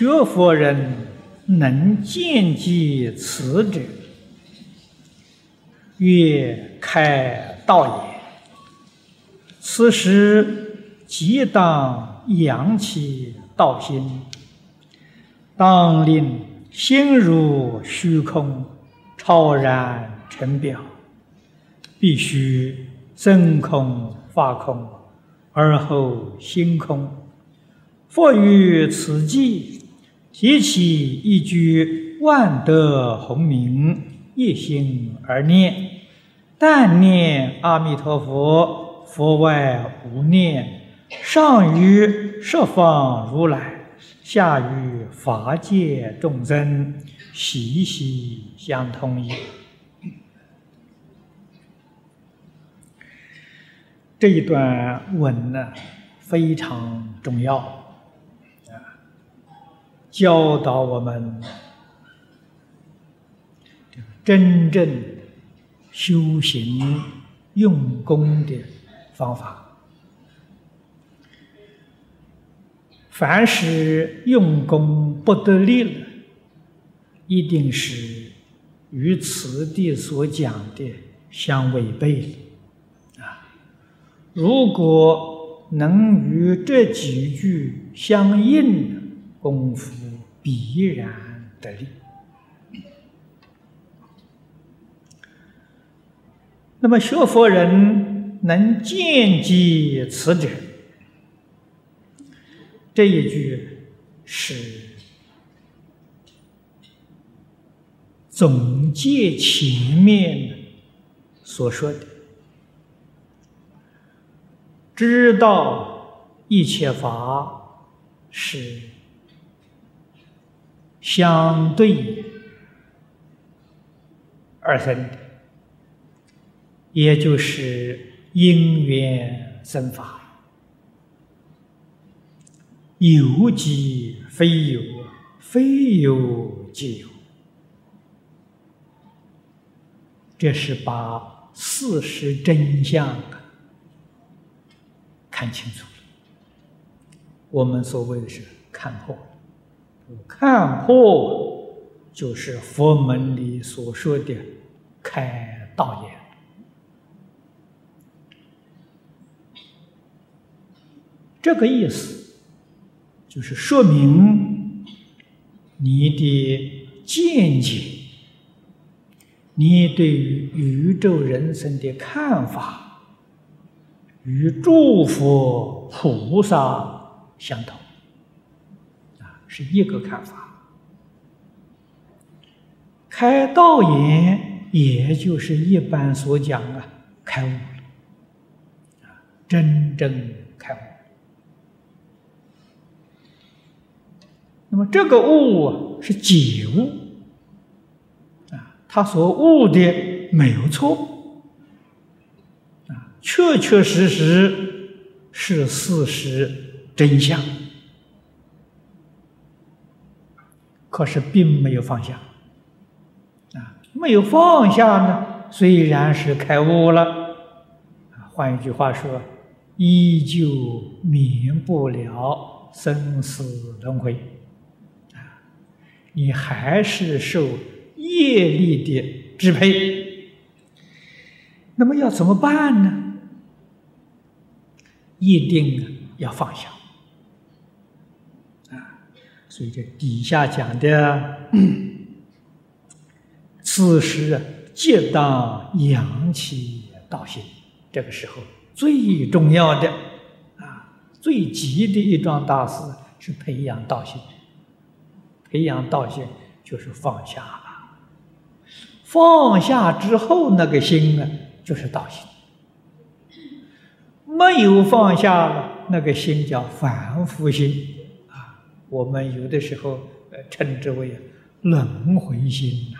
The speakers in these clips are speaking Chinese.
学佛人能见机此者，曰开道也。此时即当扬起道心，当令心如虚空，超然成表，必须真空发空，而后心空。佛于此际，提起一句万德洪名，一心而念，但念阿弥陀佛，佛外无念。上与十方如来，下与法界众生，息息相通也。这一段文呢，非常重要。教导我们真正修行用功的方法。凡是用功不得力了，一定是与此地所讲的相违背啊！如果能与这几句相应。功夫必然得利。那么学佛人能见机此者，这一句是总结前面所说的，知道一切法是。相对而生，也就是因缘生法，有即非有，非有即有，这是把事实真相看清楚了。我们所谓的是看破。看破就是佛门里所说的开道眼，这个意思就是说明你的见解，你对于宇宙人生的看法与诸佛菩萨相同。是一个看法，开道眼，也就是一般所讲啊，开悟，真正开悟。那么这个悟是解悟，啊，他所悟的没有错，啊，确确实实是事实真相。可是并没有放下，啊，没有放下呢，虽然是开悟了，换一句话说，依旧免不了生死轮回，啊，你还是受业力的支配。那么要怎么办呢？一定要放下。所以这底下讲的，此时啊，皆当扬起道心。这个时候最重要的啊，最急的一桩大事是培养道心。培养道心就是放下了，放下之后那个心呢，就是道心。没有放下了，那个心叫凡夫心。我们有的时候呃称之为轮回心呐，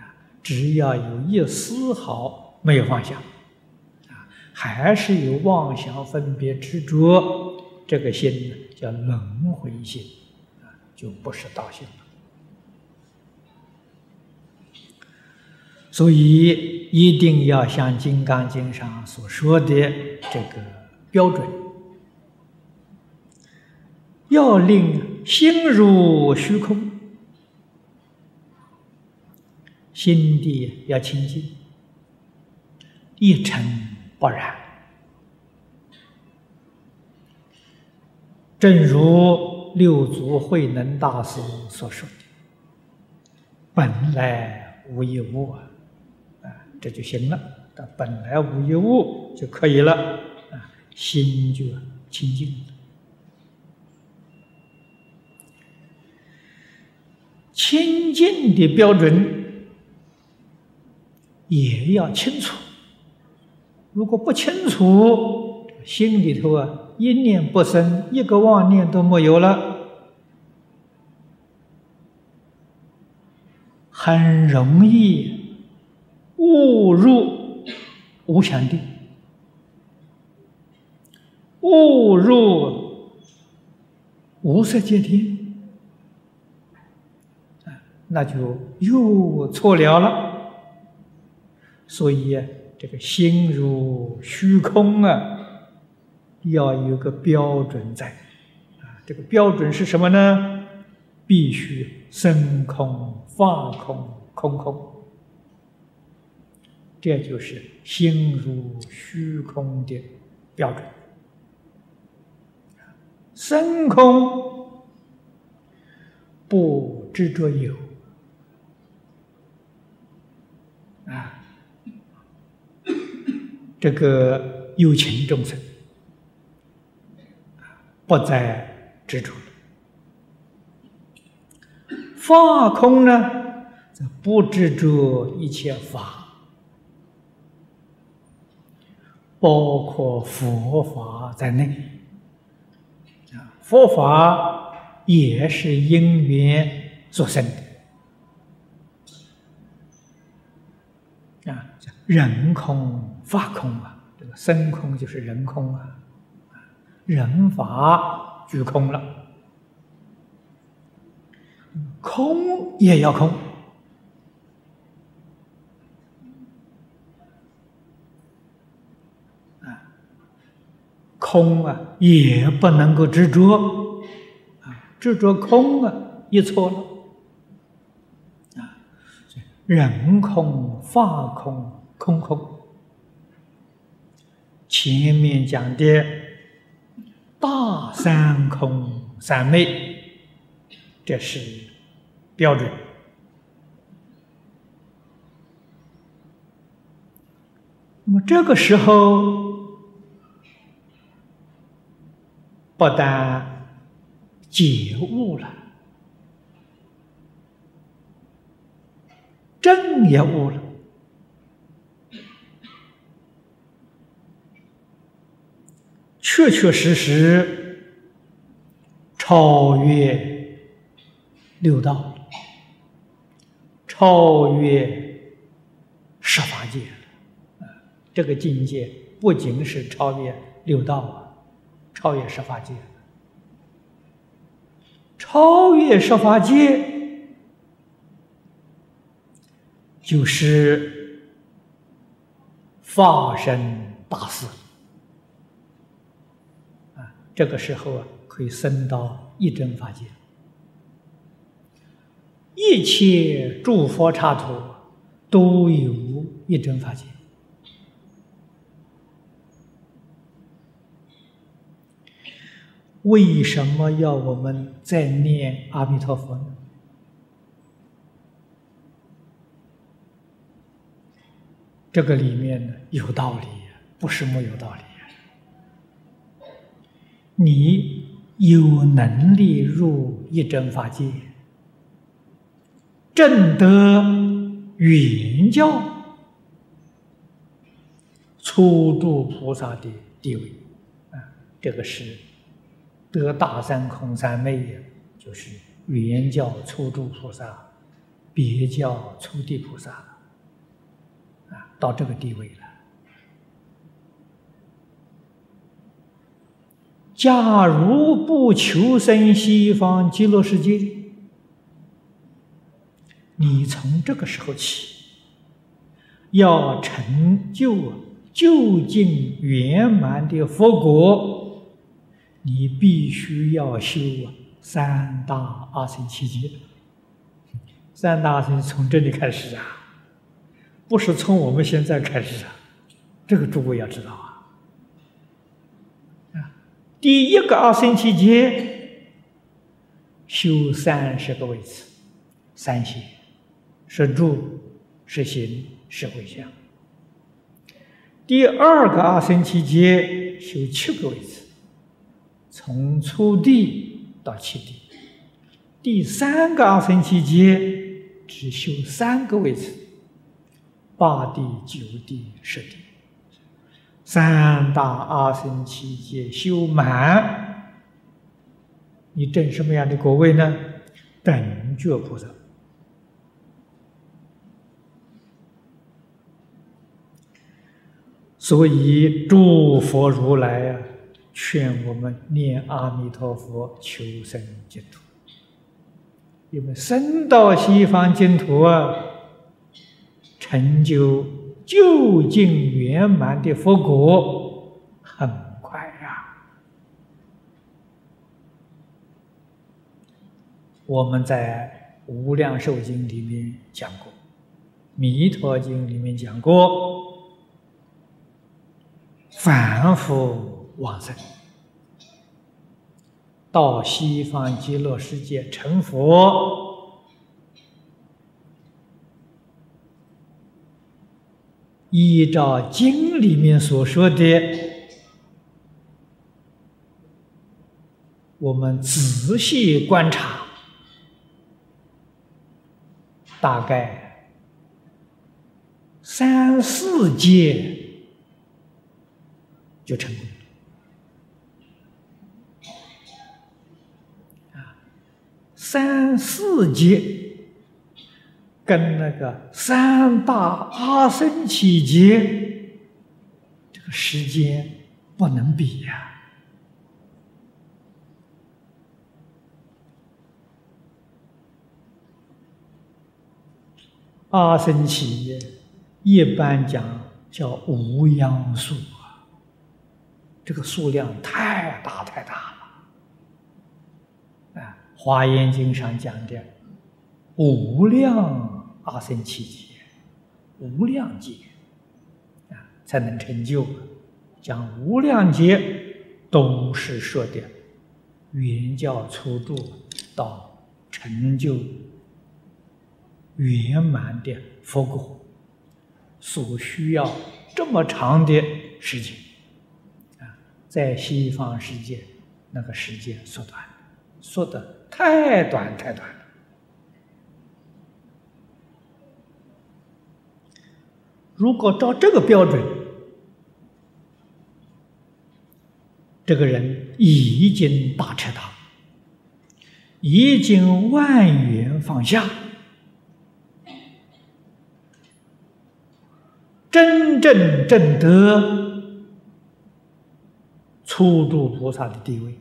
啊，只要有一丝毫没有放下，啊，还是有妄想分别执着，这个心呢叫轮回心，啊，就不是道心了。所以一定要像《金刚经》上所说的这个标准。要令心如虚空，心地要清净，一尘不染。正如六祖慧能大师所说的：“本来无一物啊，这就行了。本来无一物就可以了，啊，心就清净了。”清净的标准也要清楚，如果不清楚，心里头啊一念不生，一个妄念都没有了，很容易误入无想定，误入无色界天。那就又错了了，所以这个心如虚空啊，要有个标准在啊。这个标准是什么呢？必须生空、法空、空空，这就是心如虚空的标准。生空不执着有。啊，这个有情众生不再执着。法空呢，则不执着一切法，包括佛法在内。佛法也是因缘所生的。人空法空啊，这个身空就是人空啊，人法俱空了，空也要空。啊，空啊也不能够执着。啊，执着空啊一错了。啊，人空法空。空空，前面讲的大三空三昧，这是标准。那么这个时候，不但觉悟了，正也悟了。确确实实超越六道，超越十法界！这个境界不仅是超越六道啊，超越十法界，超越十法界就是发生大事。这个时候啊，可以升到一真法界，一切诸佛刹土都有一真法界。为什么要我们在念阿弥陀佛呢？这个里面呢有道理，不是没有道理。你有能力入一真法界，正得圆教初住菩萨的地位啊！这个是得大三空三昧的，就是圆教初住菩萨，别教初地菩萨啊，到这个地位了。假如不求生西方极乐世界，你从这个时候起，要成就究竟圆满的佛果，你必须要修三大阿僧祇劫。三大阿僧从这里开始啊，不是从我们现在开始啊，这个诸位要知道。第一个阿僧祇劫修三十个位次，三邪是住、是行、是回向。第二个阿僧祇劫修七个位次，从初地到七地。第三个阿僧祇劫只修三个位次，八地、九地、十地。三大阿僧祇劫修满，你证什么样的果位呢？等觉菩萨。所以，诸佛如来啊，劝我们念阿弥陀佛，求生净土。因为生到西方净土啊，成就究竟圆满的佛果很快呀。我们在《无量寿经》里面讲过，《弥陀经》里面讲过。反复往生，到西方极乐世界成佛，依照经里面所说的，我们仔细观察，大概三四届。就成功了啊！三四节跟那个三大阿僧祇劫，这个时间不能比呀。阿僧祇一般讲叫无央数啊。这个数量太大太大了，啊，《华严经》上讲的无量阿僧祇劫，无量劫，啊，才能成就。讲无量劫，都是说的原教初度到成就圆满的佛果，所需要这么长的时间啊。在西方世界，那个时间缩短，缩得太短太短。如果照这个标准，这个人已经大彻大悟，已经万缘放下，真正正得。初住菩萨的地位，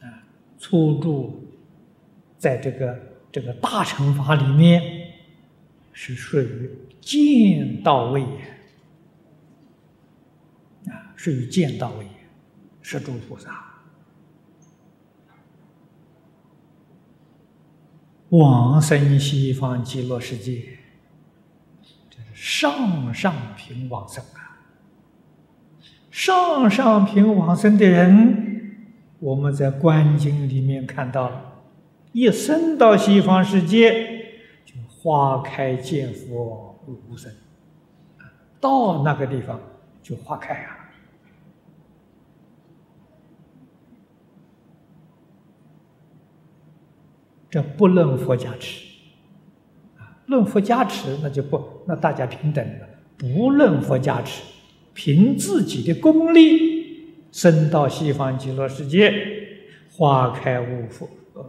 啊，初住在这个这个大乘法里面是属于见到位啊，属于见到位，是诸菩萨往生西方极乐世界，这是上上品往生啊。上上品往生的人，我们在观经里面看到了，一生到西方世界，花开见佛无生，到那个地方就花开啊！这不论佛加持，论佛加持那就不，那大家平等了。不论佛加持。凭自己的功力，升到西方极乐世界，花开无佛，呃，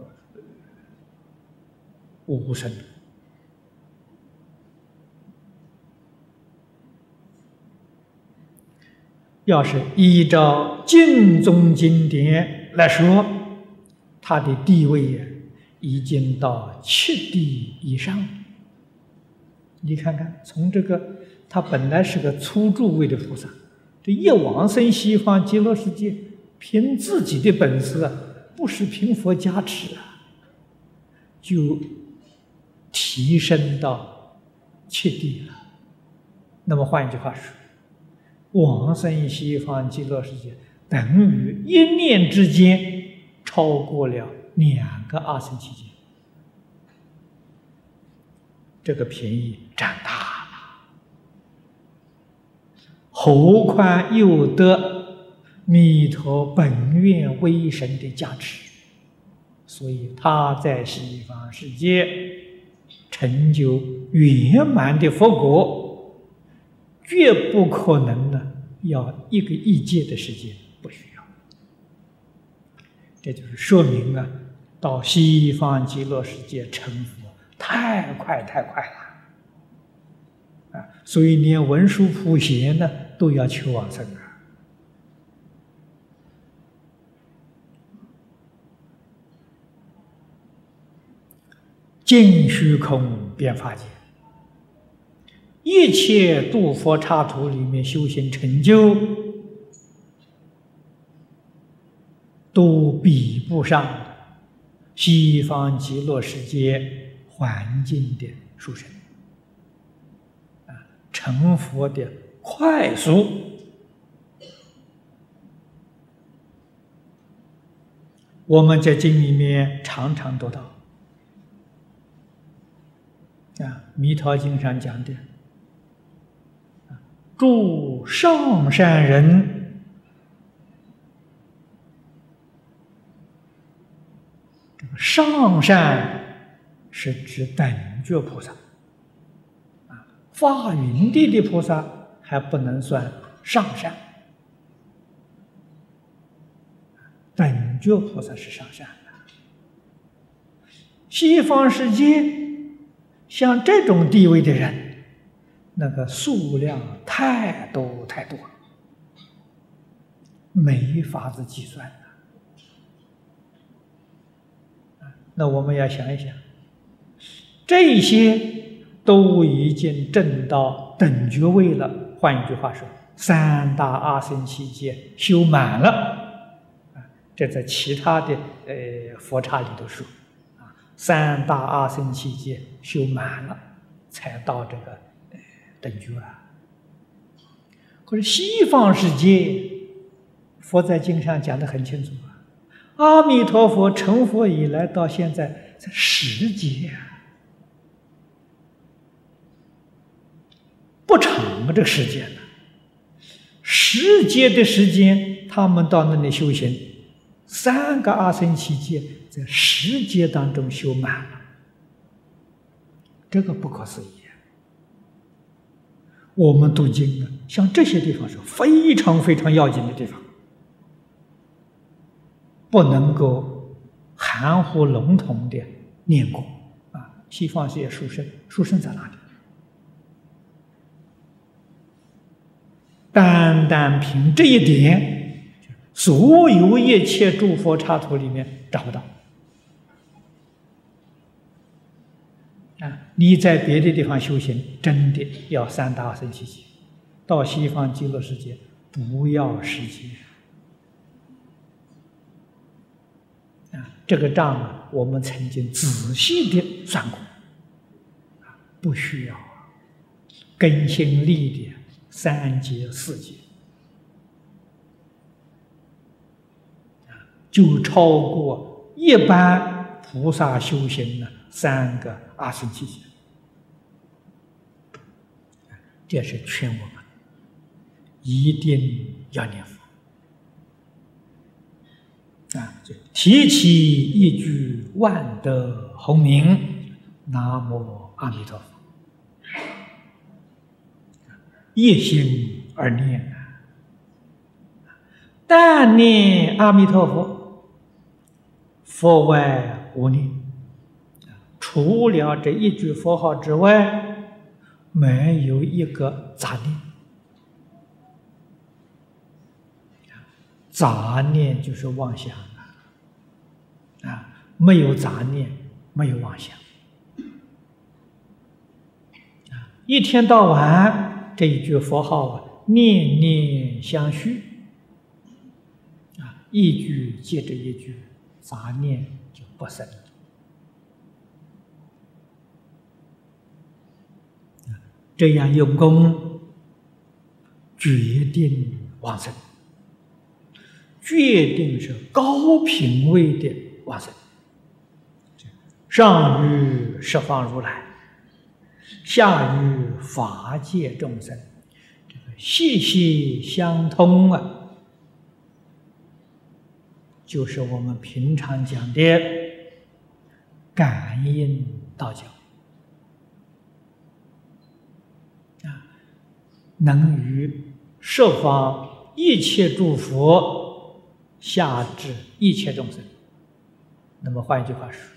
无生。要是依照净宗经典来说，他的地位呀，已经到七地以上。你看看，从这个。他本来是个初住位的菩萨，这一往生西方极乐世界，凭自己的本事啊，不是凭佛加持啊，就提升到七地了。那么换一句话说，往生西方极乐世界，等于一念之间超过了两个阿僧祇劫，这个便宜占大了。何况又得弥陀本愿威神的加持，所以他在西方世界成就圆满的佛果。绝不可能呢，要一个亿劫的时间，不需要。这就是说明啊，到西方极乐世界成佛太快太快了啊！所以连文殊普贤呢都要求往生啊。尽虚空变法界。一切度佛刹土里面修行成就，都比不上西方极乐世界环境的殊胜啊！成佛的快速，我们在经里面常常读到啊，《弥陀经》上讲的。诸上善人，上善是指等觉菩萨啊，发云地的菩萨还不能算上善，等觉菩萨是上善的。西方世界像这种地位的人。那个数量太多太多，没法子计算。那我们要想一想，这些都已经证到等觉位了。换一句话说，三大阿僧祇劫修满了。啊，这在其他的呃佛刹里头说，啊，三大阿僧祇劫修满了，才到这个。等觉啊！可是西方世界，佛在经上讲的很清楚啊。阿弥陀佛成佛以来到现在才十劫，不长啊，这个时间呢，十劫的时间，他们到那里修行，三个阿僧祇劫在十劫当中修满了，这个不可思议。我们读经啊，像这些地方是非常非常要紧的地方，不能够含糊笼统的念过啊。西方世界书生，书生在哪里？单单凭这一点，所有一切诸佛刹土里面找不到。你在别的地方修行，真的要三大圣七劫；到西方极乐世界，不要时间。啊，这个账啊，我们曾经仔细的算过，不需要更新力的三劫四劫，就超过一般菩萨修行的三个。阿僧祇劫，这是劝我们一定要念佛啊！就提起一句万德洪名，南无阿弥陀佛，一心而念啊！但念阿弥陀佛，佛外无念。除了这一句佛号之外，没有一个杂念。杂念就是妄想啊！没有杂念，没有妄想。啊，一天到晚这一句佛号啊，念念相续。啊，一句接着一句，杂念就不生。这样用功，决定往生，决定是高品位的往生。上与十方如来，下与法界众生，这个息息相通啊，就是我们平常讲的感应道教啊，能于设方一切诸佛下至一切众生。那么换一句话说。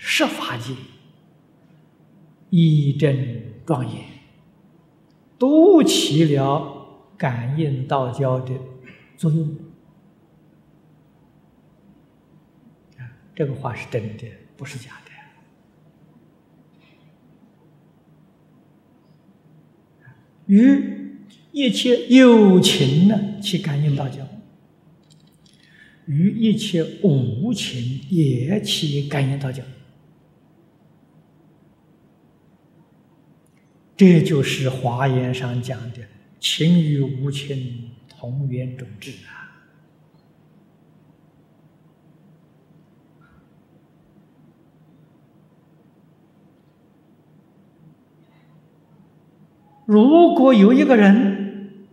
十法界一真庄严，都起了感应道交的作用。这个话是真的，不是假的。与一切有情呢，去感应道交；与一切无情也去感应道交。这就是华严上讲的“情与无情同源种智”啊！如果有一个人，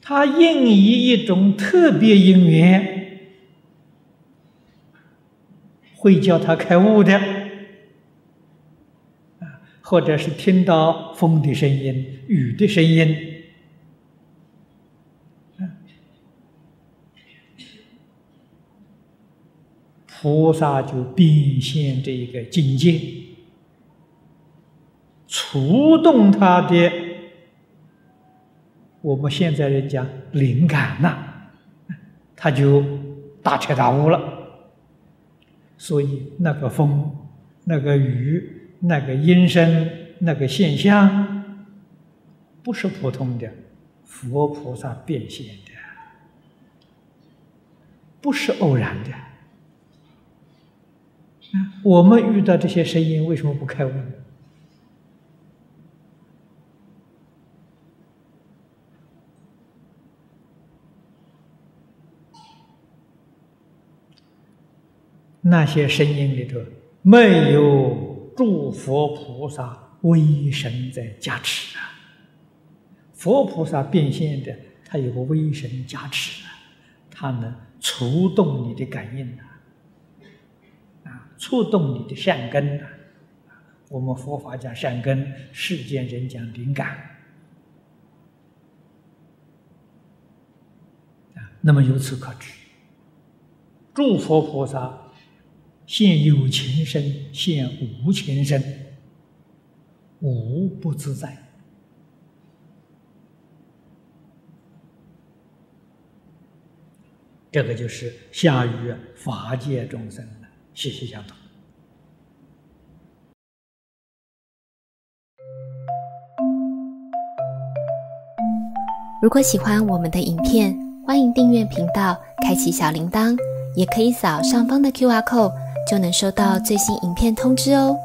他应以一种特别因缘，会叫他开悟的。或者是听到风的声音、雨的声音，菩萨就变现这一个境界，触动他的，我们现在人讲灵感呐，他就大彻大悟了。所以那个风，那个雨。那个音声，那个现象，不是普通的佛菩萨变现的，不是偶然的。我们遇到这些声音，为什么不开悟呢？那些声音里头没有。诸佛菩萨威神在加持啊！佛菩萨变现的，他有个威神加持啊，他能触动你的感应啊，啊，触动你的善根啊。我们佛法讲善根，世间人讲灵感啊。那么由此可知，诸佛菩萨。现有情身，现无情身，无不自在。这个就是下于法界众生的息息相通。如果喜欢我们的影片，欢迎订阅频道，开启小铃铛，也可以扫上方的 Q R code。就能收到最新影片通知哦。